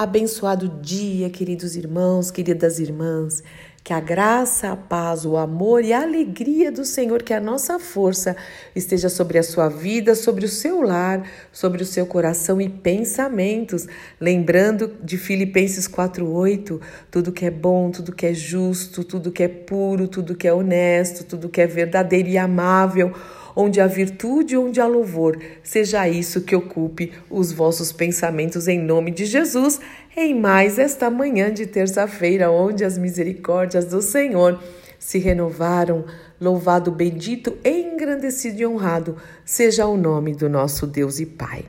Abençoado dia, queridos irmãos, queridas irmãs. Que a graça, a paz, o amor e a alegria do Senhor, que a nossa força esteja sobre a sua vida, sobre o seu lar, sobre o seu coração e pensamentos. Lembrando de Filipenses 4:8, tudo que é bom, tudo que é justo, tudo que é puro, tudo que é honesto, tudo que é verdadeiro e amável, onde há virtude, onde há louvor, seja isso que ocupe os vossos pensamentos em nome de Jesus em mais esta manhã de terça-feira, onde as misericórdias do Senhor se renovaram. Louvado, bendito, engrandecido e honrado seja o nome do nosso Deus e Pai.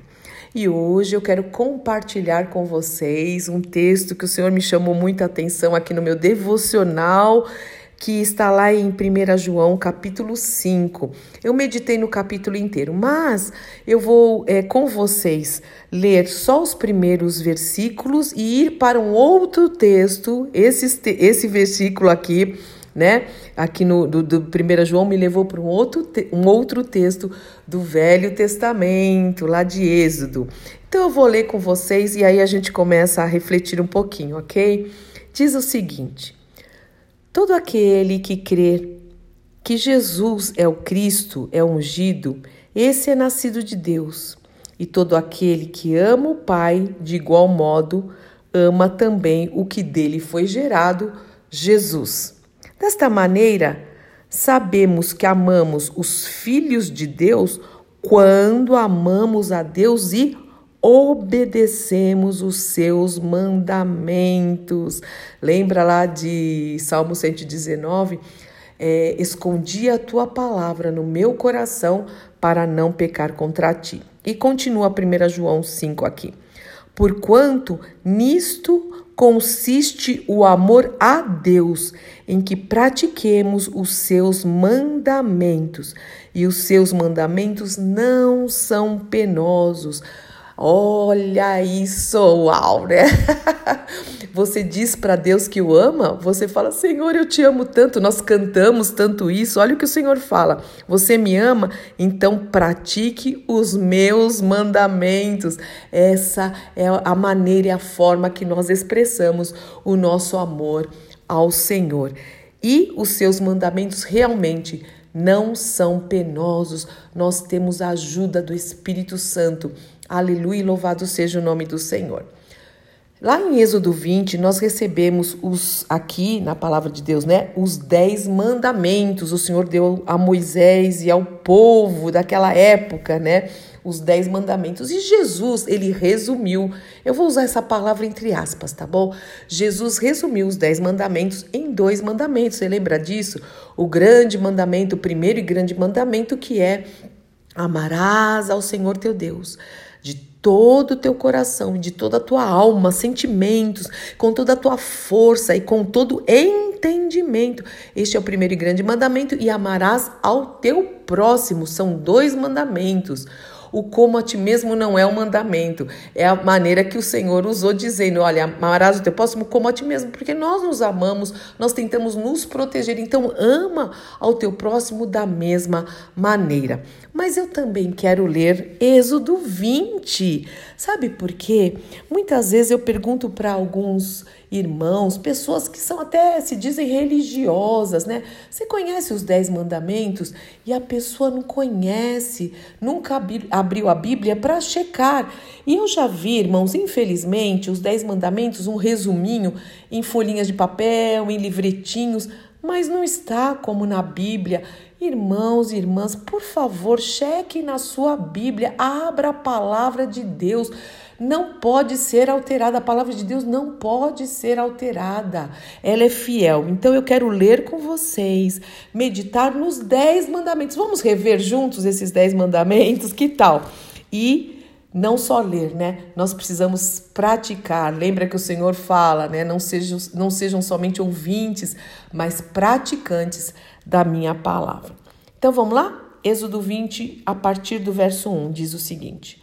E hoje eu quero compartilhar com vocês um texto que o Senhor me chamou muita atenção aqui no meu devocional que está lá em 1 João, capítulo 5. Eu meditei no capítulo inteiro, mas eu vou é, com vocês ler só os primeiros versículos e ir para um outro texto, esse, esse versículo aqui, né? Aqui no do, do 1 João me levou para um outro, um outro texto do Velho Testamento, lá de Êxodo. Então eu vou ler com vocês e aí a gente começa a refletir um pouquinho, ok? Diz o seguinte. Todo aquele que crê que Jesus é o Cristo, é ungido, esse é nascido de Deus. E todo aquele que ama o Pai, de igual modo, ama também o que dele foi gerado, Jesus. Desta maneira, sabemos que amamos os filhos de Deus quando amamos a Deus e obedecemos os seus mandamentos. Lembra lá de Salmo 119? É, Escondi a tua palavra no meu coração para não pecar contra ti. E continua 1 João 5 aqui. Porquanto nisto consiste o amor a Deus, em que pratiquemos os seus mandamentos. E os seus mandamentos não são penosos Olha isso, uau, né? Você diz para Deus que o ama, você fala: Senhor, eu te amo tanto, nós cantamos tanto isso. Olha o que o Senhor fala: Você me ama, então pratique os meus mandamentos. Essa é a maneira e a forma que nós expressamos o nosso amor ao Senhor. E os seus mandamentos realmente não são penosos, nós temos a ajuda do Espírito Santo Aleluia, louvado seja o nome do Senhor. Lá em Êxodo 20, nós recebemos os aqui na palavra de Deus, né? Os dez mandamentos. O Senhor deu a Moisés e ao povo daquela época, né? Os dez mandamentos. E Jesus, ele resumiu. Eu vou usar essa palavra entre aspas, tá bom? Jesus resumiu os dez mandamentos em dois mandamentos. Você lembra disso? O grande mandamento, o primeiro e grande mandamento, que é amarás ao Senhor teu Deus de todo o teu coração, de toda a tua alma, sentimentos, com toda a tua força e com todo entendimento. Este é o primeiro e grande mandamento e amarás ao teu próximo. São dois mandamentos. O como a ti mesmo não é um mandamento, é a maneira que o Senhor usou dizendo, olha, amarás o teu próximo como a ti mesmo, porque nós nos amamos, nós tentamos nos proteger, então ama ao teu próximo da mesma maneira. Mas eu também quero ler Êxodo 20. Sabe por quê? Muitas vezes eu pergunto para alguns irmãos, pessoas que são até se dizem religiosas, né? Você conhece os dez mandamentos e a pessoa não conhece, nunca abriu a Bíblia para checar. E eu já vi, irmãos, infelizmente, os dez mandamentos, um resuminho em folhinhas de papel, em livretinhos, mas não está como na Bíblia. Irmãos e irmãs, por favor, cheque na sua Bíblia, abra a palavra de Deus. Não pode ser alterada, a palavra de Deus não pode ser alterada. Ela é fiel. Então eu quero ler com vocês, meditar nos dez mandamentos. Vamos rever juntos esses dez mandamentos? Que tal? E não só ler, né? Nós precisamos praticar. Lembra que o Senhor fala, né? Não sejam, não sejam somente ouvintes, mas praticantes da minha palavra. Então vamos lá? Êxodo 20, a partir do verso 1, diz o seguinte: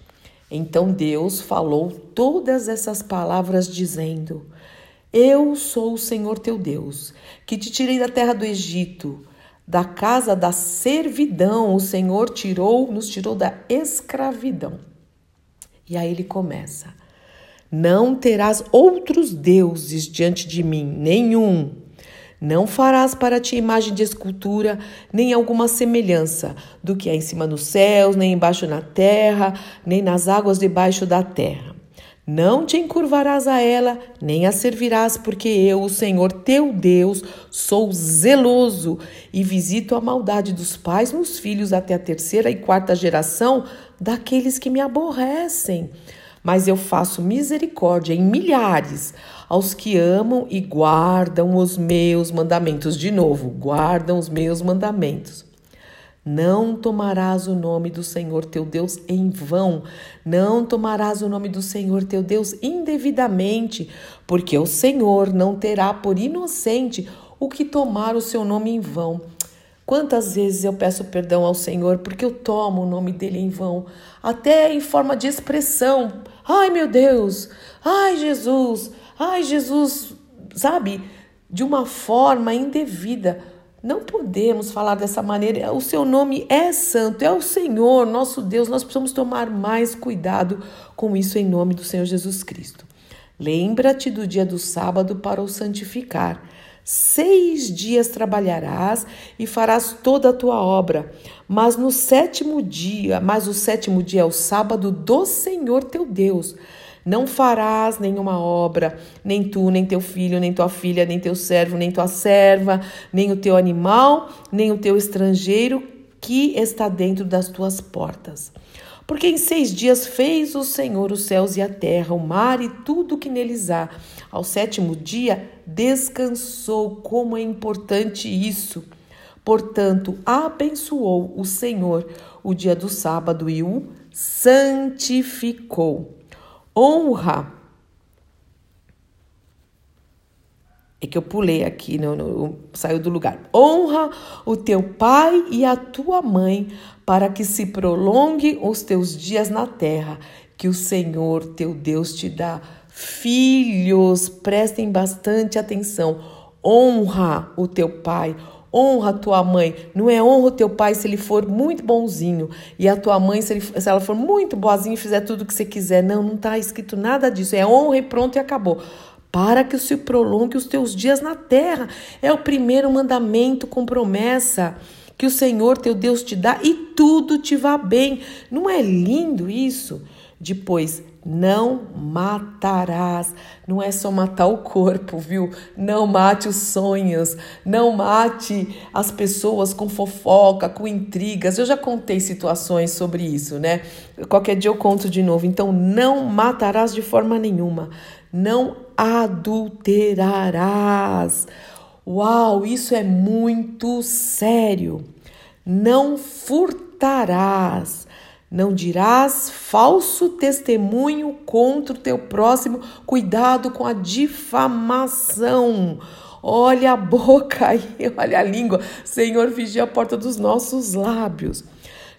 Então Deus falou todas essas palavras, dizendo: Eu sou o Senhor teu Deus, que te tirei da terra do Egito, da casa da servidão. O Senhor tirou, nos tirou da escravidão. E aí ele começa: Não terás outros deuses diante de mim, nenhum. Não farás para ti imagem de escultura, nem alguma semelhança do que é em cima nos céus, nem embaixo na terra, nem nas águas debaixo da terra. Não te encurvarás a ela, nem a servirás, porque eu, o Senhor teu Deus, sou zeloso e visito a maldade dos pais nos filhos até a terceira e quarta geração daqueles que me aborrecem. Mas eu faço misericórdia em milhares aos que amam e guardam os meus mandamentos. De novo, guardam os meus mandamentos. Não tomarás o nome do Senhor teu Deus em vão, não tomarás o nome do Senhor teu Deus indevidamente, porque o Senhor não terá por inocente o que tomar o seu nome em vão. Quantas vezes eu peço perdão ao Senhor porque eu tomo o nome dele em vão, até em forma de expressão. Ai meu Deus, ai Jesus, ai Jesus, sabe? De uma forma indevida não podemos falar dessa maneira. O seu nome é santo, é o Senhor, nosso Deus. Nós precisamos tomar mais cuidado com isso em nome do Senhor Jesus Cristo. Lembra-te do dia do sábado para o santificar. Seis dias trabalharás e farás toda a tua obra, mas no sétimo dia, mas o sétimo dia é o sábado do Senhor teu Deus. Não farás nenhuma obra, nem tu, nem teu filho, nem tua filha, nem teu servo, nem tua serva, nem o teu animal, nem o teu estrangeiro que está dentro das tuas portas. Porque em seis dias fez o Senhor os céus e a terra, o mar e tudo que neles há. Ao sétimo dia descansou. Como é importante isso! Portanto, abençoou o Senhor o dia do sábado e o santificou honra. É que eu pulei aqui, não, não, saiu do lugar. Honra o teu pai e a tua mãe, para que se prolongue os teus dias na terra, que o Senhor teu Deus te dá. Filhos, prestem bastante atenção. Honra o teu pai, Honra a tua mãe. Não é honra o teu pai se ele for muito bonzinho. E a tua mãe, se, ele, se ela for muito boazinha e fizer tudo o que você quiser. Não, não está escrito nada disso. É honra e pronto e acabou. Para que se prolongue os teus dias na terra. É o primeiro mandamento com promessa que o Senhor teu Deus te dá e tudo te vá bem. Não é lindo isso? Depois, não matarás. Não é só matar o corpo, viu? Não mate os sonhos, não mate as pessoas com fofoca, com intrigas. Eu já contei situações sobre isso, né? Qualquer dia eu conto de novo. Então, não matarás de forma nenhuma. Não adulterarás. Uau, isso é muito sério. Não furtarás. Não dirás falso testemunho contra o teu próximo, cuidado com a difamação. Olha a boca aí, olha a língua. Senhor, vigia a porta dos nossos lábios.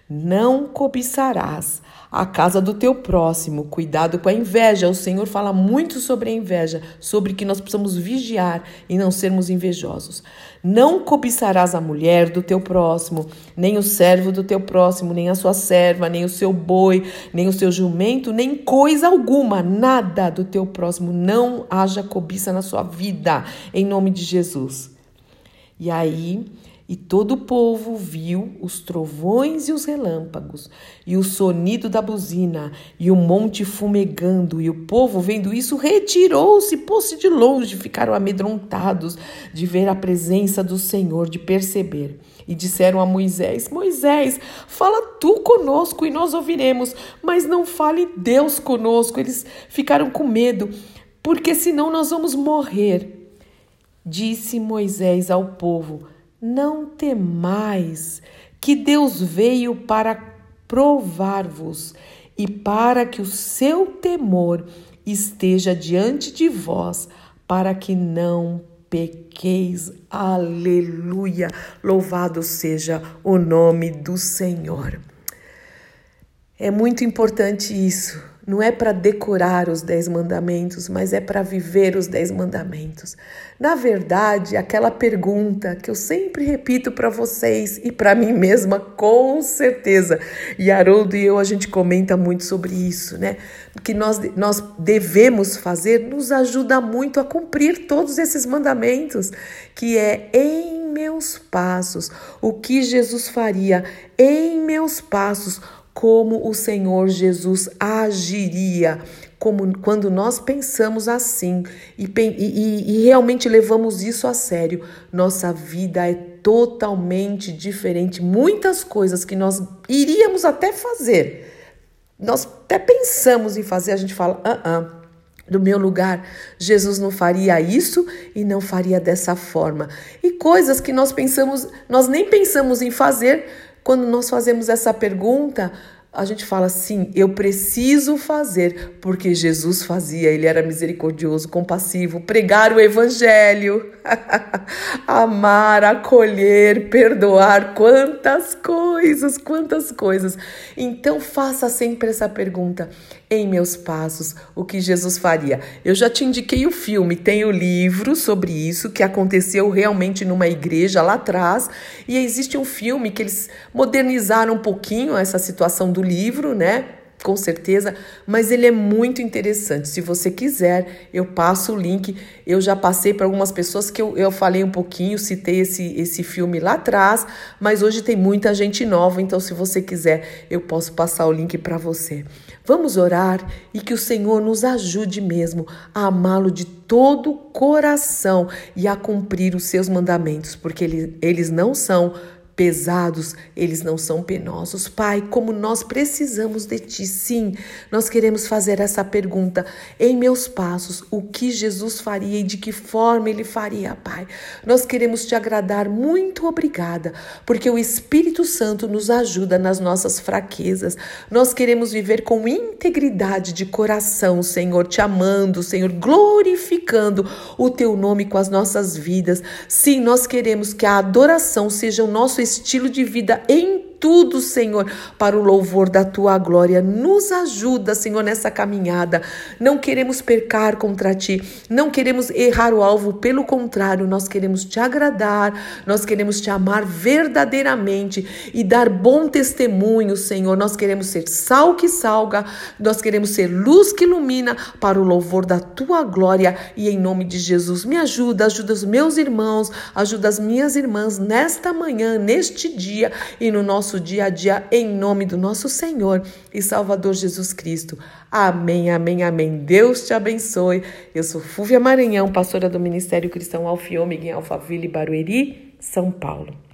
Não cobiçarás a casa do teu próximo. Cuidado com a inveja. O Senhor fala muito sobre a inveja, sobre que nós precisamos vigiar e não sermos invejosos. Não cobiçarás a mulher do teu próximo, nem o servo do teu próximo, nem a sua serva, nem o seu boi, nem o seu jumento, nem coisa alguma, nada do teu próximo. Não haja cobiça na sua vida, em nome de Jesus. E aí, e todo o povo viu os trovões e os relâmpagos, e o sonido da buzina, e o monte fumegando, e o povo, vendo isso, retirou-se, pôs-se de longe, ficaram amedrontados de ver a presença do Senhor, de perceber. E disseram a Moisés: Moisés, fala tu conosco e nós ouviremos, mas não fale Deus conosco. Eles ficaram com medo, porque senão nós vamos morrer. Disse Moisés ao povo: não temais, que Deus veio para provar-vos e para que o seu temor esteja diante de vós, para que não pequeis. Aleluia! Louvado seja o nome do Senhor. É muito importante isso não é para decorar os dez mandamentos, mas é para viver os dez mandamentos. Na verdade, aquela pergunta que eu sempre repito para vocês e para mim mesma, com certeza, e Haroldo e eu a gente comenta muito sobre isso, né? O que nós, nós devemos fazer nos ajuda muito a cumprir todos esses mandamentos, que é em meus passos, o que Jesus faria em meus passos como o Senhor Jesus agiria, como quando nós pensamos assim e, e, e, realmente levamos isso a sério, nossa vida é totalmente diferente. Muitas coisas que nós iríamos até fazer, nós até pensamos em fazer, a gente fala, ah, ah. Do meu lugar, Jesus não faria isso e não faria dessa forma. E coisas que nós pensamos, nós nem pensamos em fazer, quando nós fazemos essa pergunta, a gente fala assim: eu preciso fazer, porque Jesus fazia, ele era misericordioso, compassivo, pregar o evangelho, amar, acolher, perdoar, quantas coisas, quantas coisas. Então faça sempre essa pergunta: em meus passos, o que Jesus faria? Eu já te indiquei o filme, tem o livro sobre isso que aconteceu realmente numa igreja lá atrás, e existe um filme que eles modernizaram um pouquinho essa situação do livro, né? Com certeza, mas ele é muito interessante. Se você quiser, eu passo o link. Eu já passei para algumas pessoas que eu, eu falei um pouquinho, citei esse, esse filme lá atrás, mas hoje tem muita gente nova, então se você quiser, eu posso passar o link para você. Vamos orar e que o Senhor nos ajude mesmo a amá-lo de todo o coração e a cumprir os seus mandamentos, porque ele, eles não são pesados, eles não são penosos. Pai, como nós precisamos de Ti, sim, nós queremos fazer essa pergunta em meus passos: o que Jesus faria e de que forma Ele faria, Pai? Nós queremos Te agradar, muito obrigada, porque o Espírito Santo nos ajuda nas nossas fraquezas. Nós queremos viver com integridade de coração, Senhor, te amando, Senhor, glorificando o Teu nome com as nossas vidas. Sim, nós queremos que a adoração seja o nosso estilo de vida em tudo, Senhor, para o louvor da tua glória. Nos ajuda, Senhor, nessa caminhada. Não queremos pecar contra ti, não queremos errar o alvo, pelo contrário, nós queremos te agradar, nós queremos te amar verdadeiramente e dar bom testemunho, Senhor. Nós queremos ser sal que salga, nós queremos ser luz que ilumina para o louvor da tua glória e em nome de Jesus. Me ajuda, ajuda os meus irmãos, ajuda as minhas irmãs nesta manhã, neste dia e no nosso nosso dia a dia, em nome do nosso Senhor e Salvador Jesus Cristo. Amém, amém, amém. Deus te abençoe. Eu sou Fúvia Maranhão, pastora do Ministério Cristão Alfiômega em Alphaville, Barueri, São Paulo.